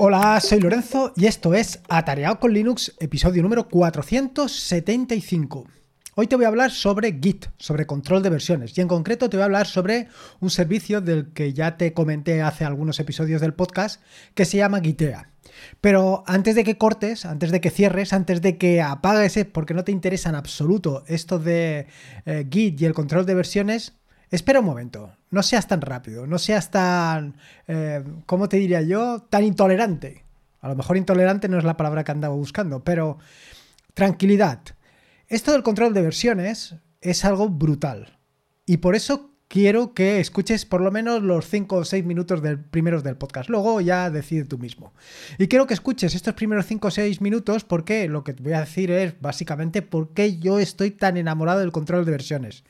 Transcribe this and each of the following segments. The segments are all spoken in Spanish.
Hola, soy Lorenzo y esto es Atareado con Linux, episodio número 475. Hoy te voy a hablar sobre Git, sobre control de versiones, y en concreto te voy a hablar sobre un servicio del que ya te comenté hace algunos episodios del podcast, que se llama Gitea. Pero antes de que cortes, antes de que cierres, antes de que apagues, porque no te interesa en absoluto esto de eh, Git y el control de versiones, espera un momento, no seas tan rápido, no seas tan, eh, ¿cómo te diría yo? Tan intolerante. A lo mejor intolerante no es la palabra que andaba buscando, pero tranquilidad. Esto del control de versiones es algo brutal. Y por eso quiero que escuches por lo menos los 5 o 6 minutos del, primeros del podcast. Luego ya decide tú mismo. Y quiero que escuches estos primeros 5 o 6 minutos porque lo que te voy a decir es básicamente por qué yo estoy tan enamorado del control de versiones.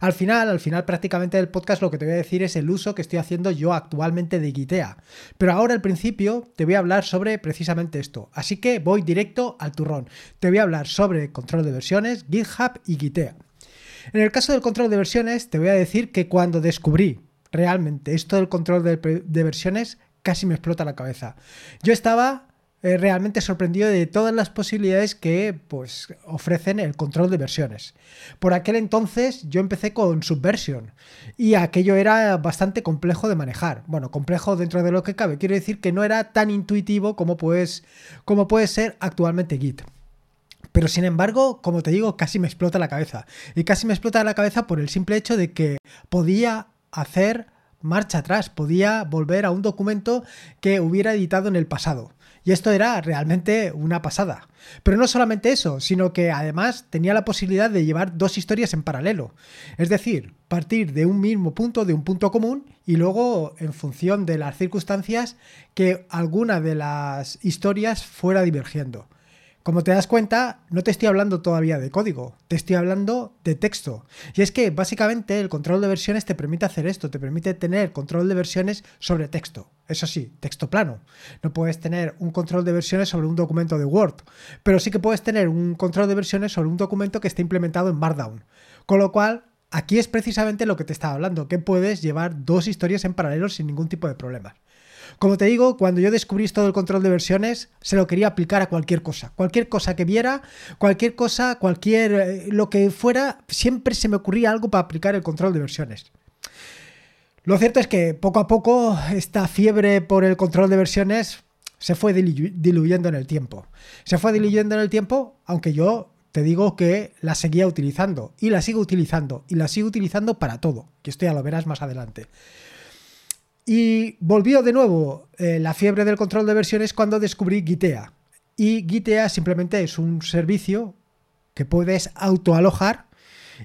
Al final, al final prácticamente del podcast lo que te voy a decir es el uso que estoy haciendo yo actualmente de Gitea. Pero ahora al principio te voy a hablar sobre precisamente esto. Así que voy directo al turrón. Te voy a hablar sobre control de versiones, GitHub y Gitea. En el caso del control de versiones, te voy a decir que cuando descubrí realmente esto del control de, de versiones, casi me explota la cabeza. Yo estaba eh, realmente sorprendido de todas las posibilidades que pues, ofrecen el control de versiones. Por aquel entonces yo empecé con Subversion y aquello era bastante complejo de manejar. Bueno, complejo dentro de lo que cabe. Quiero decir que no era tan intuitivo como, pues, como puede ser actualmente Git. Pero sin embargo, como te digo, casi me explota la cabeza. Y casi me explota la cabeza por el simple hecho de que podía hacer marcha atrás, podía volver a un documento que hubiera editado en el pasado. Y esto era realmente una pasada. Pero no solamente eso, sino que además tenía la posibilidad de llevar dos historias en paralelo. Es decir, partir de un mismo punto, de un punto común, y luego, en función de las circunstancias, que alguna de las historias fuera divergiendo. Como te das cuenta, no te estoy hablando todavía de código, te estoy hablando de texto. Y es que básicamente el control de versiones te permite hacer esto, te permite tener control de versiones sobre texto. Eso sí, texto plano. No puedes tener un control de versiones sobre un documento de Word, pero sí que puedes tener un control de versiones sobre un documento que esté implementado en Markdown. Con lo cual, aquí es precisamente lo que te estaba hablando, que puedes llevar dos historias en paralelo sin ningún tipo de problemas. Como te digo, cuando yo descubrí todo el control de versiones, se lo quería aplicar a cualquier cosa. Cualquier cosa que viera, cualquier cosa, cualquier eh, lo que fuera, siempre se me ocurría algo para aplicar el control de versiones. Lo cierto es que poco a poco esta fiebre por el control de versiones se fue diluyendo en el tiempo. Se fue diluyendo en el tiempo, aunque yo te digo que la seguía utilizando y la sigo utilizando y la sigo utilizando para todo, que esto ya lo verás más adelante. Y volvió de nuevo eh, la fiebre del control de versiones cuando descubrí Gitea. Y Gitea simplemente es un servicio que puedes autoalojar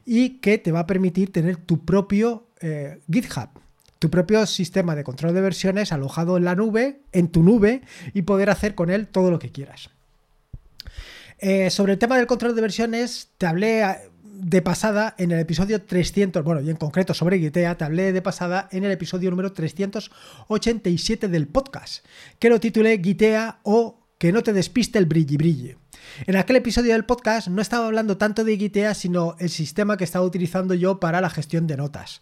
y que te va a permitir tener tu propio eh, GitHub, tu propio sistema de control de versiones alojado en la nube, en tu nube, y poder hacer con él todo lo que quieras. Eh, sobre el tema del control de versiones, te hablé de pasada en el episodio 300, bueno, y en concreto sobre Gitea, te hablé de pasada en el episodio número 387 del podcast, que lo titulé Gitea o que no te despiste el brilli brilli. En aquel episodio del podcast no estaba hablando tanto de Gitea, sino el sistema que estaba utilizando yo para la gestión de notas.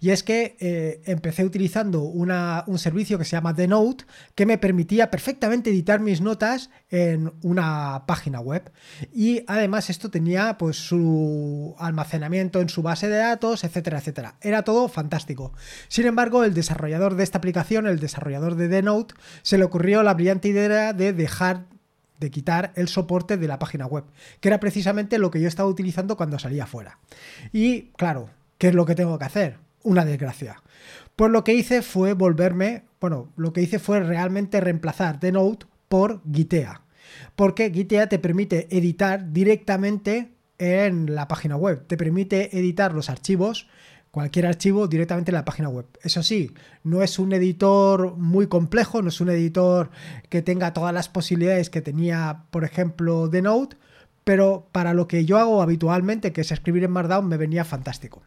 Y es que eh, empecé utilizando un servicio que se llama The Note, que me permitía perfectamente editar mis notas en una página web. Y además esto tenía pues su almacenamiento en su base de datos, etcétera, etcétera. Era todo fantástico. Sin embargo, el desarrollador de esta aplicación, el desarrollador de The Note, se le ocurrió la brillante idea de dejar de quitar el soporte de la página web, que era precisamente lo que yo estaba utilizando cuando salía fuera. Y claro, ¿qué es lo que tengo que hacer? Una desgracia. Pues lo que hice fue volverme, bueno, lo que hice fue realmente reemplazar The Note por Gitea. Porque Gitea te permite editar directamente en la página web, te permite editar los archivos cualquier archivo directamente en la página web. Eso sí, no es un editor muy complejo, no es un editor que tenga todas las posibilidades que tenía, por ejemplo, The Note, pero para lo que yo hago habitualmente, que es escribir en Markdown, me venía fantástico.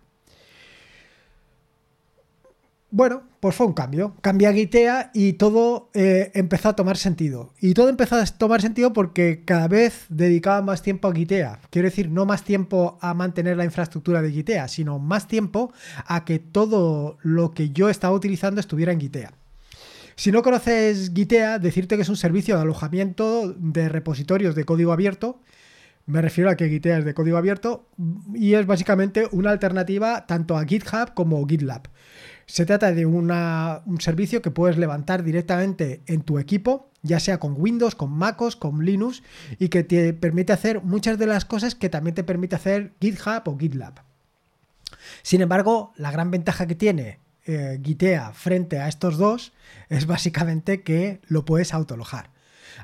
Bueno, pues fue un cambio. Cambié a Gitea y todo eh, empezó a tomar sentido. Y todo empezó a tomar sentido porque cada vez dedicaba más tiempo a Gitea. Quiero decir, no más tiempo a mantener la infraestructura de Gitea, sino más tiempo a que todo lo que yo estaba utilizando estuviera en Gitea. Si no conoces Gitea, decirte que es un servicio de alojamiento de repositorios de código abierto. Me refiero a que Gitea es de código abierto y es básicamente una alternativa tanto a GitHub como GitLab. Se trata de un servicio que puedes levantar directamente en tu equipo, ya sea con Windows, con MacOS, con Linux, y que te permite hacer muchas de las cosas que también te permite hacer GitHub o GitLab. Sin embargo, la gran ventaja que tiene eh, frente a estos dos es básicamente que lo puedes autolojar.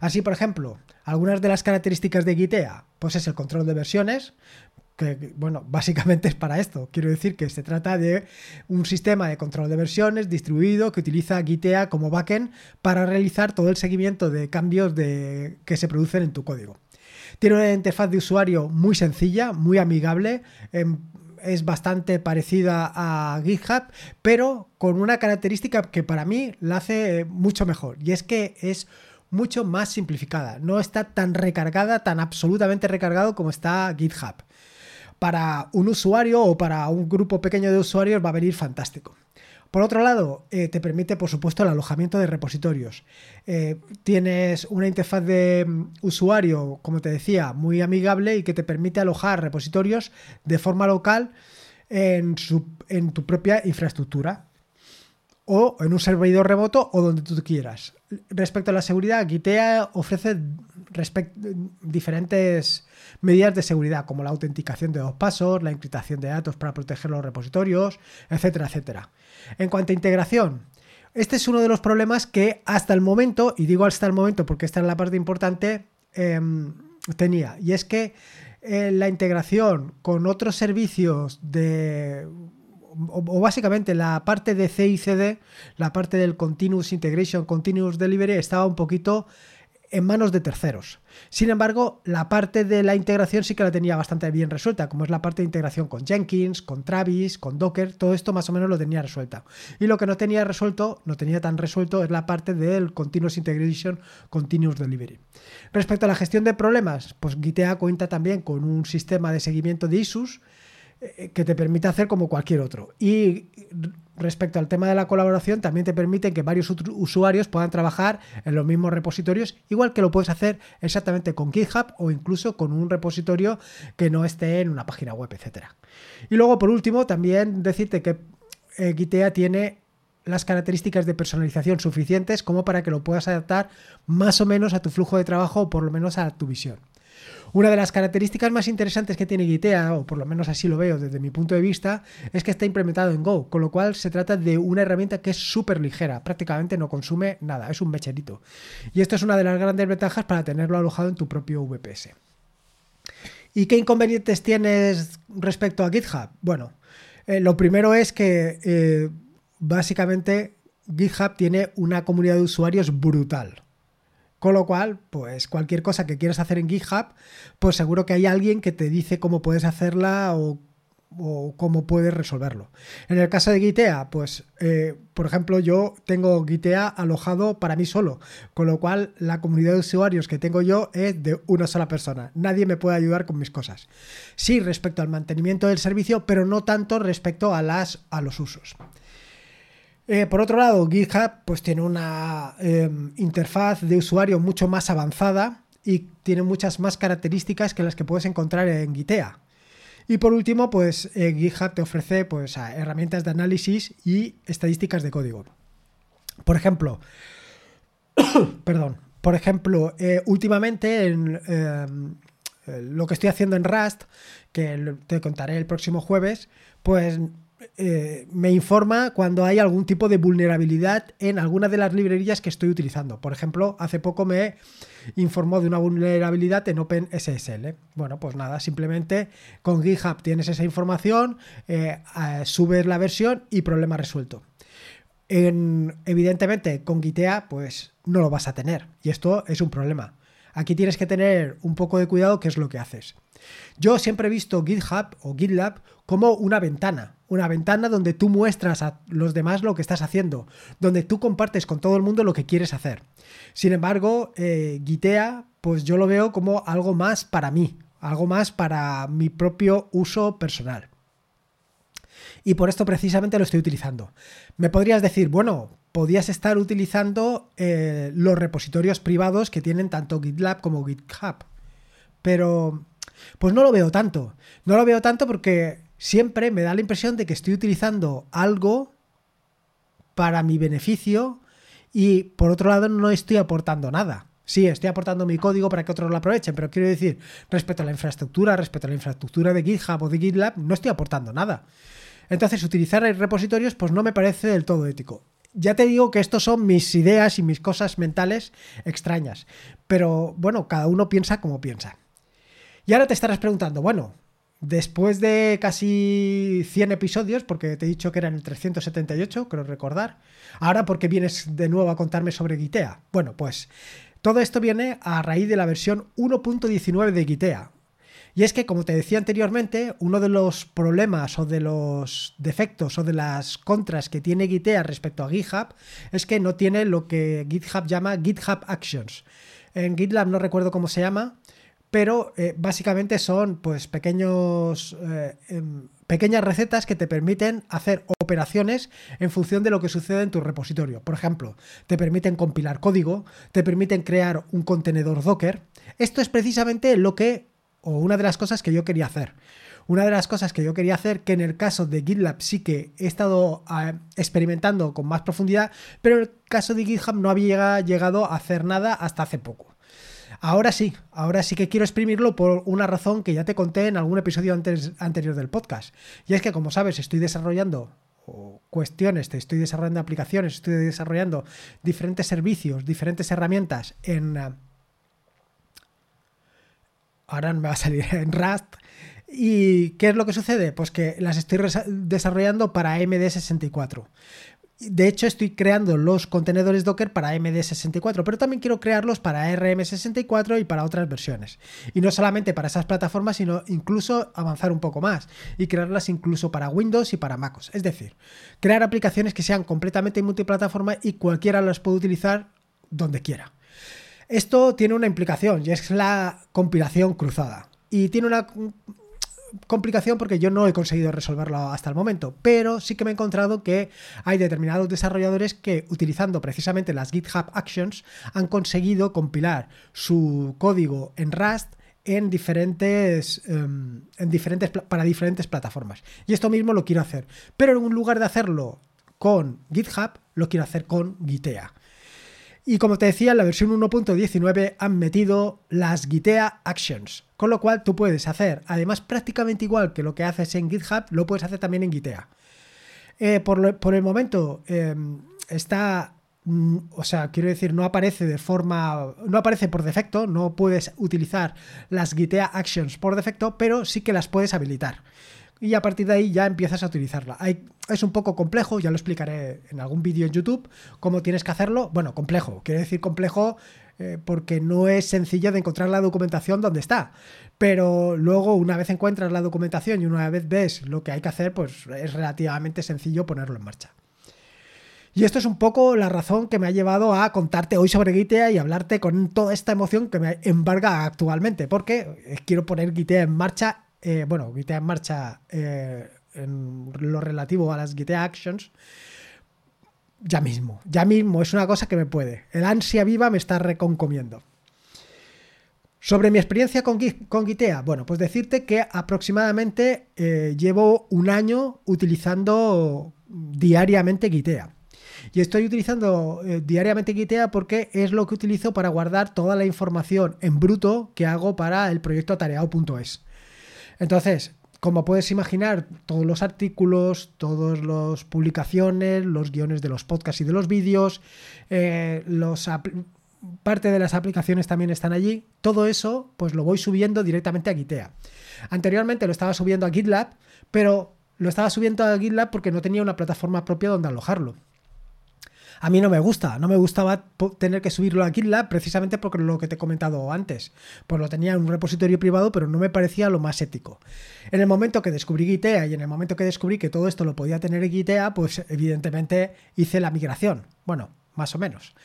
Así, por ejemplo, algunas de las características de Gitea, pues es el control de versiones, que, bueno, básicamente es para esto. Quiero decir que se trata de un sistema de control de versiones distribuido que utiliza Gitea como backend para realizar todo el seguimiento de cambios de, que se producen en tu código. Tiene una interfaz de usuario muy sencilla, muy amigable. Em, es bastante parecida a GitHub, pero con una característica que para mí la hace mucho mejor. Y es que es mucho más simplificada. No está tan recargada, tan absolutamente recargado como está GitHub para un usuario o para un grupo pequeño de usuarios va a venir fantástico. Por otro lado, eh, te permite, por supuesto, el alojamiento de repositorios. Eh, tienes una interfaz de mm, usuario, como te decía, muy amigable y que te permite alojar repositorios de forma local en, en tu propia infraestructura o en un servidor remoto o donde tú quieras. Respecto a la seguridad, Gitea ofrece diferentes medidas de seguridad, como la autenticación de dos pasos, la encriptación de datos para proteger los repositorios, etcétera, etcétera. En cuanto a integración, este es uno de los problemas que hasta el momento, y digo hasta el momento porque esta es la parte importante, em, tenía, y es que eh, la integración con otros servicios de o, básicamente la parte de CICD, la parte del Continuous Integration, Continuous Delivery, estaba un poquito en manos de terceros. Sin embargo, la parte de la integración sí que la tenía bastante bien resuelta, como es la parte de integración con Jenkins, con Travis, con Docker, todo esto más o menos lo tenía resuelta. Y lo que no tenía resuelto, no tenía tan resuelto, es la parte del Continuous Integration, Continuous Delivery. Respecto a la gestión de problemas, pues Gitea cuenta también con un sistema de seguimiento de issues que te permite hacer como cualquier otro. Y respecto al tema de la colaboración, también te permite que varios usuarios puedan trabajar en los mismos repositorios, igual que lo puedes hacer exactamente con GitHub o incluso con un repositorio que no esté en una página web, etc. Y luego, por último, también decirte que eh, Gitea tiene las características de personalización suficientes como para que lo puedas adaptar más o menos a tu flujo de trabajo o por lo menos a tu visión. Una de las características más interesantes que tiene Gitea, o por lo menos así lo veo desde mi punto de vista, es que está implementado en Go, con lo cual se trata de una herramienta que es súper ligera, prácticamente no consume nada, es un mecherito. Y esto es una de las grandes ventajas para tenerlo alojado en tu propio VPS. ¿Y qué inconvenientes tienes respecto a GitHub? Bueno, eh, lo primero es que eh, básicamente GitHub tiene una comunidad de usuarios brutal. Con lo cual, pues cualquier cosa que quieras hacer en GitHub, pues seguro que hay alguien que te dice cómo puedes hacerla o, cómo puedes resolverlo. En el caso de Gitea, pues eh, por ejemplo yo tengo Gitea alojado para mí solo, con lo cual la comunidad de usuarios que tengo yo es de una sola persona. Nadie me puede ayudar con mis cosas. Sí respecto al mantenimiento del servicio, pero no tanto respecto a, las, a los usos. Eh, por otro lado, GitHub pues, tiene una em, interfaz de usuario mucho más avanzada y tiene muchas más características que las que puedes encontrar en Gitea. Y por último, pues GitHub te ofrece pues, herramientas de análisis y estadísticas de código. Por ejemplo, perdón, por ejemplo, eh, últimamente en em, lo que estoy haciendo en Rust, que te contaré el próximo jueves, pues eh, me informa cuando hay algún tipo de vulnerabilidad en alguna de las librerías que estoy utilizando. Por ejemplo, hace poco me informó de una vulnerabilidad en OpenSSL. Bueno, pues nada, simplemente con GitHub tienes esa información, eh, subes la versión y problema resuelto. evidentemente, con Gitea, pues no lo vas a tener. Y esto es un problema. Aquí tienes que tener un poco de cuidado qué es lo que haces. Yo siempre he visto GitHub o GitLab como una ventana, una ventana donde tú muestras a los demás lo que estás haciendo, donde tú compartes con todo el mundo lo que quieres hacer. Sin embargo, eh, Gitea, pues yo lo veo como algo más para mí, algo más para mi propio uso personal. Y por esto precisamente lo estoy utilizando. Me podrías decir, bueno, podías estar utilizando eh, los repositorios privados que tienen tanto GitLab como GitHub. Pero, pues no lo veo tanto. No lo veo tanto porque siempre me da la impresión de que estoy utilizando algo para mi beneficio y por otro lado no estoy aportando nada. Sí, estoy aportando mi código para que otros lo aprovechen, pero quiero decir, respecto a la infraestructura, respecto a la infraestructura de GitHub o de GitLab, no estoy aportando nada. Entonces, utilizar repositorios, pues no me parece del todo ético. Ya te digo que estos son mis ideas y mis cosas mentales extrañas, pero bueno, cada uno piensa como piensa. Y ahora te estarás preguntando, bueno, después de casi 100 episodios, porque te he dicho que eran el 378, creo recordar, ahora porque vienes de nuevo a contarme sobre Gitea. Bueno, pues todo esto viene a raíz de la versión 1.19 de Gitea. Y es que, como te decía anteriormente, uno de los problemas o de los defectos o de las contras que tiene Gitea respecto a GitHub es que no tiene lo que GitHub llama GitHub Actions. En GitLab no recuerdo cómo se llama, pero eh, básicamente son pues pequeños eh, em, pequeñas recetas que te permiten hacer operaciones en función de lo que sucede en tu repositorio. Por ejemplo, te permiten compilar código, te permiten crear un contenedor Docker. Esto es precisamente lo que, o una de las cosas que yo quería hacer. Una de las cosas que yo quería hacer, que en el caso de GitLab sí que he estado ah, experimentando con más profundidad, pero en el caso de GitHub no había llegado a hacer nada hasta hace poco. Ahora sí, ahora sí que quiero exprimirlo por una razón que ya te conté en algún episodio anterior del podcast. Y es que, como sabes, estoy desarrollando cuestiones, te estoy desarrollando aplicaciones, estoy desarrollando diferentes servicios, diferentes herramientas en... Eh, ahora me va a salir en Rust. ¿Y qué es lo que sucede? Pues que las estoy desarrollando para MD64. De hecho, estoy creando los contenedores Docker para MD64, pero también quiero crearlos para RM64 y para otras versiones. Y no solamente para esas plataformas, sino incluso avanzar un poco más y crearlas incluso para Windows y para MacOS. Es decir, crear aplicaciones que sean completamente multiplataforma y cualquiera las puede utilizar donde quiera. Esto tiene una implicación y es la compilación cruzada. Y tiene una complicación porque yo no he conseguido resolverlo hasta el momento, pero sí que me he encontrado que hay determinados desarrolladores que utilizando precisamente las GitHub Actions han conseguido compilar su código en Rust en diferentes, em, en diferentes para diferentes plataformas. Y esto mismo lo quiero hacer, pero en lugar de hacerlo con GitHub, lo quiero hacer con Gitea. Y como te decía, en la versión 1.19 han metido las Gitea Actions, con lo cual tú puedes hacer, además prácticamente igual que lo que haces en GitHub, lo puedes hacer también en Gitea. Eh, por, el momento em, está mm, o sea, quiero decir, no aparece de forma, no aparece por defecto, no puedes utilizar las Gitea Actions por defecto, pero sí que las puedes habilitar y a partir de ahí ya empiezas a utilizarla. es un poco complejo, ya lo explicaré en algún vídeo en YouTube, cómo tienes que hacerlo. Bueno, complejo, quiere decir complejo eh, porque no es sencillo de encontrar la documentación donde está. Pero luego, una vez encuentras la documentación y una vez ves lo que hay que hacer, pues es relativamente sencillo ponerlo en marcha. Y esto es un poco la razón que me ha llevado a contarte hoy sobre Gitea y hablarte con toda esta emoción que me embarga actualmente, porque quiero poner Gitea en marcha eh, bueno, Gitea en marcha eh, en lo relativo a las Gitea Actions, ya mismo, ya mismo, es una cosa que me puede. El ansia viva me está reconcomiendo. Sobre mi experiencia con, con Gitea, bueno, pues decirte que aproximadamente eh, llevo un año utilizando diariamente Gitea. Y estoy utilizando diariamente Gitea porque es lo que utilizo para guardar toda la información en bruto que hago para el proyecto atareado.es. Entonces, como puedes imaginar, todos los artículos, todas las publicaciones, los guiones de los podcasts y de los vídeos, eh, parte de las aplicaciones también están allí. Todo eso, pues lo voy subiendo directamente a Gitea. Anteriormente lo estaba subiendo a GitLab, pero lo estaba subiendo a GitLab porque no tenía una plataforma propia donde alojarlo. A mí no me gusta, no me gustaba tener que subirlo a GitLab precisamente porque lo que te he comentado antes. Pues lo tenía en un repositorio privado, pero no me parecía lo más ético. En el momento que descubrí Gitea y en el momento que descubrí que todo esto lo podía tener en Gitea, pues evidentemente hice la migración. Bueno, más o menos.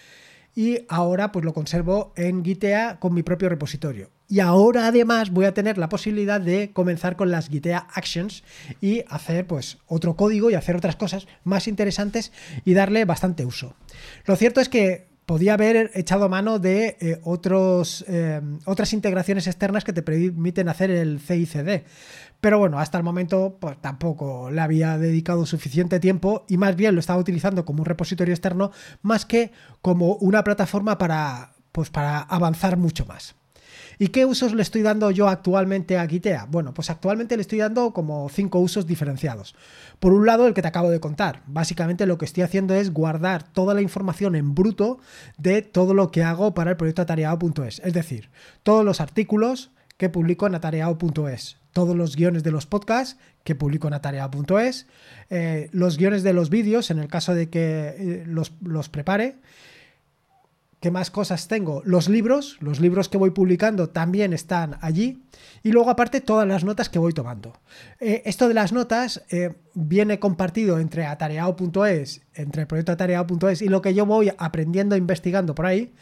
Y ahora pues lo conservo en Gitea con mi propio repositorio. Y ahora además voy a tener la posibilidad de comenzar con las Gitea Actions y hacer pues otro código y hacer otras cosas más interesantes y darle bastante uso. Lo cierto es que podía haber echado mano de eh, otros, eh, otras integraciones externas que te permiten hacer el CICD. Pero bueno, hasta el momento pues tampoco le había dedicado suficiente tiempo y más bien lo estaba utilizando como un repositorio externo más que como una plataforma para, pues, para avanzar mucho más. ¿Y qué usos le estoy dando yo actualmente a Gitea? Bueno, pues actualmente le estoy dando como cinco usos diferenciados. Por un lado, el que te acabo de contar. Básicamente lo que estoy haciendo es guardar toda la información en bruto de todo lo que hago para el proyecto atareado.es. Es decir, todos los artículos que publico en atareado.es, todos los guiones de los podcasts que publico en atareado.es, eh, los guiones de los vídeos en el caso de que eh, los, los prepare, ¿Qué más cosas tengo? Los libros, los libros que voy publicando también están allí. Y luego aparte todas las notas que voy tomando. Eh, esto de las notas eh, viene compartido entre atareado.es, entre el proyecto atareado.es y lo que yo voy aprendiendo, e investigando por ahí.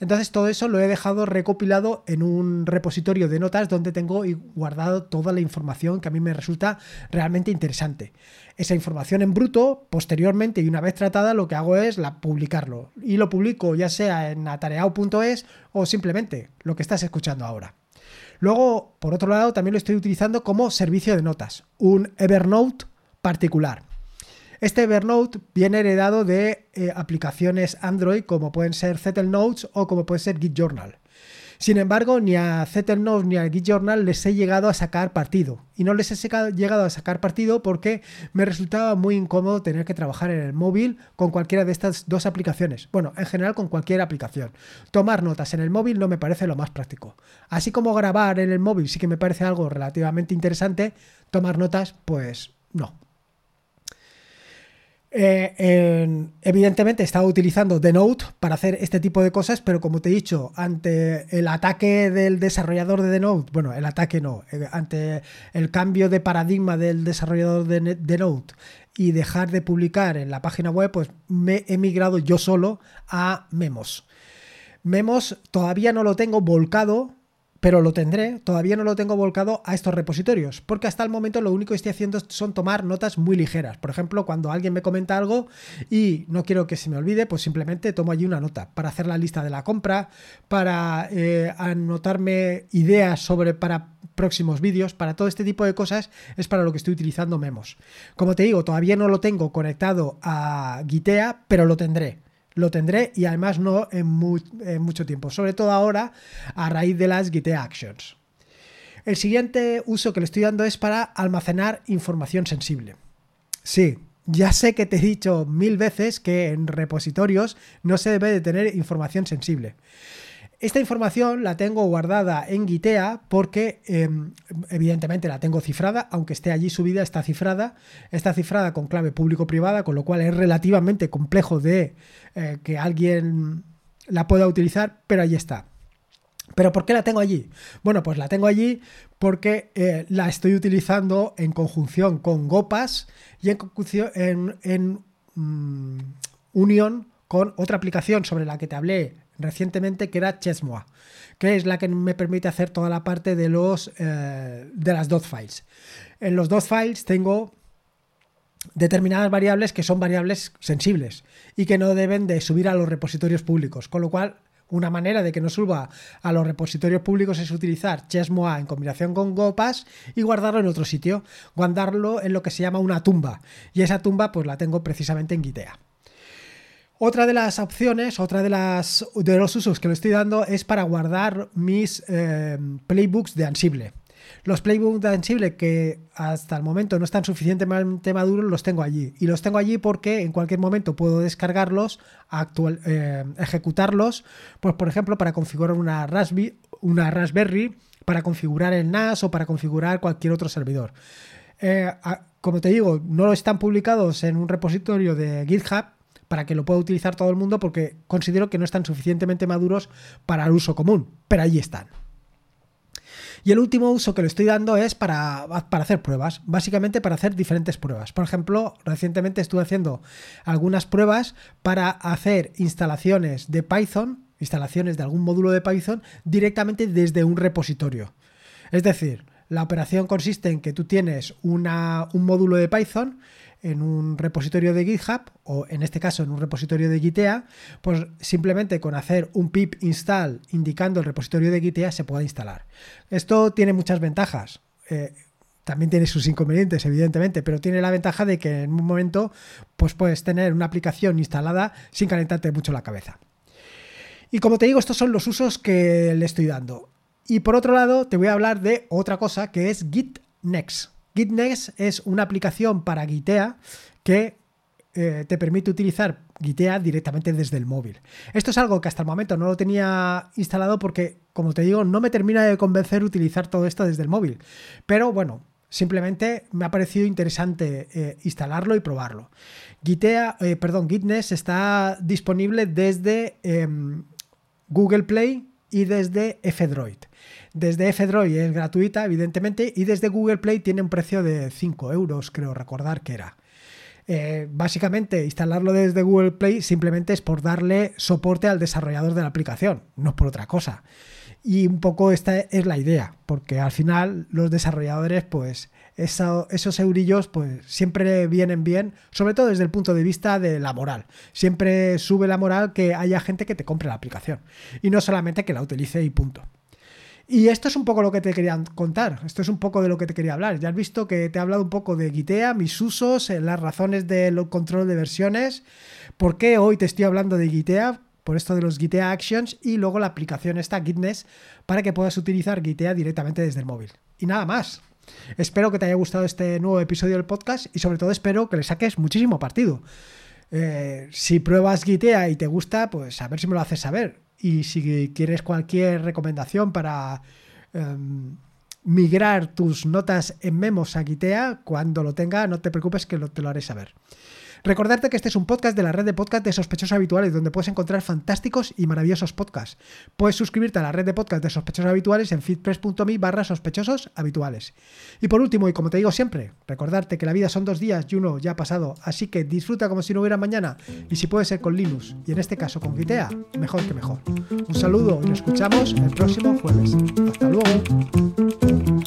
Entonces todo eso lo he dejado recopilado en un repositorio de notas donde tengo guardado toda la información que a mí me resulta realmente interesante. Esa información en bruto, posteriormente y una vez tratada, lo que hago es publicarlo. Y lo publico ya sea en atareado.es o simplemente lo que estás escuchando ahora. Luego, por otro lado, también lo estoy utilizando como servicio de notas, un Evernote particular. Este Evernote viene heredado de eh, aplicaciones Android como pueden ser Zettel Notes o como puede ser Git Journal. Sin embargo, ni a Zettelnotes ni a Git Journal les he llegado a sacar partido. Y no les he llegado a sacar partido porque me resultaba muy incómodo tener que trabajar en el móvil con cualquiera de estas dos aplicaciones. Bueno, en general con cualquier aplicación. Tomar notas en el móvil no me parece lo más práctico. Así como grabar en el móvil sí que me parece algo relativamente interesante, tomar notas, pues no. Eh, evidentemente estaba utilizando The Note para hacer este tipo de cosas, pero como te he dicho, ante el ataque del desarrollador de The Note, bueno, el ataque no, eh, ante el cambio de paradigma del desarrollador de The Note y dejar de publicar en la página web, pues me he migrado yo solo a Memos. Memos todavía no lo tengo volcado pero lo tendré, todavía no lo tengo volcado a estos repositorios, porque hasta el momento lo único que estoy haciendo son tomar notas muy ligeras. Por ejemplo, cuando alguien me comenta algo y no quiero que se me olvide, pues simplemente tomo allí una nota para hacer la lista de la compra, para eh, anotarme ideas sobre para próximos vídeos, para todo este tipo de cosas es para lo que estoy utilizando Memos. Como te digo, todavía no lo tengo conectado a Gitea, pero lo tendré lo tendré y además no en, mucho tiempo, sobre todo ahora a raíz de las Git Actions. El siguiente uso que le estoy dando es para almacenar información sensible. Sí, ya sé que te he dicho mil veces que en repositorios no se debe de tener información sensible. Esta información la tengo guardada en Gitea porque em, evidentemente la tengo cifrada, aunque esté allí subida, está cifrada. Está cifrada con clave público-privada, con lo cual es relativamente complejo de eh, que alguien la pueda utilizar, pero ahí está. ¿Pero por qué la tengo allí? Bueno, pues la tengo allí porque eh, la estoy utilizando en conjunción con Gopas y en, en mm, unión con otra aplicación sobre la que te hablé recientemente que era Chessmoa, que es la que me permite hacer toda la parte de, los, eh, de las dot files. En los dot files tengo determinadas variables que son variables sensibles y que no deben de subir a los repositorios públicos, con lo cual una manera de que no suba a los repositorios públicos es utilizar Chessmoa en combinación con GoPass y guardarlo en otro sitio, guardarlo en lo que se llama una tumba y esa tumba pues la tengo precisamente en Gitea. Otra de las opciones, otra de, los usos que le estoy dando es para guardar mis eh, playbooks de Ansible. Los playbooks de Ansible que hasta el momento no están suficientemente maduros los tengo allí. Y los tengo allí porque en cualquier momento puedo descargarlos, eh, ejecutarlos, pues por ejemplo para configurar una Raspberry, una Raspberry, para configurar el NAS o para configurar cualquier otro servidor. Eh, como te digo, no están publicados en un repositorio de GitHub, para que lo pueda utilizar todo el mundo porque considero que no están suficientemente maduros para el uso común, pero ahí están. Y el último uso que le estoy dando es para, para, hacer pruebas, básicamente para hacer diferentes pruebas. Por ejemplo, recientemente estuve haciendo algunas pruebas para hacer instalaciones de Python, instalaciones de algún módulo de Python, directamente desde un repositorio. Es decir, la operación consiste en que tú tienes un módulo de Python en un repositorio de GitHub o en este caso en un repositorio de Gitea, pues simplemente con hacer un pip install indicando el repositorio de Gitea se puede instalar. Esto tiene muchas ventajas. Eh, también tiene sus inconvenientes, evidentemente, pero tiene la ventaja de que en un momento pues puedes tener una aplicación instalada sin calentarte mucho la cabeza. Y como te digo, estos son los usos que le estoy dando. Y por otro lado, te voy a hablar de otra cosa que es Git Next. GitNext es una aplicación para Gitea que eh, te permite utilizar Gitea directamente desde el móvil. Esto es algo que hasta el momento no lo tenía instalado porque, como te digo, no me termina de convencer utilizar todo esto desde el móvil. Pero bueno, simplemente me ha parecido interesante eh, instalarlo y probarlo. Gitea, eh, perdón, GitNext está disponible desde em, Google Play y desde F-Droid. Desde F-Droid es gratuita, evidentemente, y desde Google Play tiene un precio de 5 euros, creo recordar que era. Eh, básicamente, instalarlo desde Google Play simplemente es por darle soporte al desarrollador de la aplicación, no por otra cosa. Y un poco esta es la idea, porque al final los desarrolladores, pues esos eurillos, pues siempre vienen bien, sobre todo desde el punto de vista de la moral. Siempre sube la moral que haya gente que te compre la aplicación y no solamente que la utilice y punto. Y esto es un poco lo que te quería contar, esto es un poco de lo que te quería hablar. Ya has visto que te he hablado un poco de Gitea, mis usos, eh, las razones del control de versiones, por qué hoy te estoy hablando de Gitea, por esto de los Gitea Actions y luego la aplicación esta Gitness para que puedas utilizar Gitea directamente desde el móvil. Y nada más. Espero que te haya gustado este nuevo episodio del podcast y sobre todo espero que le saques muchísimo partido. Eh, si pruebas Gitea y te gusta, pues a ver si me lo haces saber. Y si quieres cualquier recomendación para em, migrar tus notas en memos a Gitea, cuando lo tenga, no te preocupes que te lo haré saber. Recordarte que este es un podcast de la red de podcast de sospechosos habituales, donde puedes encontrar fantásticos y maravillosos podcasts. Puedes suscribirte a la red de podcast de sospechosos habituales en feedpress.me barra sospechosos habituales. Y por último, y como te digo siempre, recordarte que la vida son dos días y uno ya ha pasado, así que disfruta como si no hubiera mañana, y si puede ser con Linux, y en este caso con Gitea, mejor que mejor. Un saludo y nos escuchamos el próximo jueves. Hasta luego.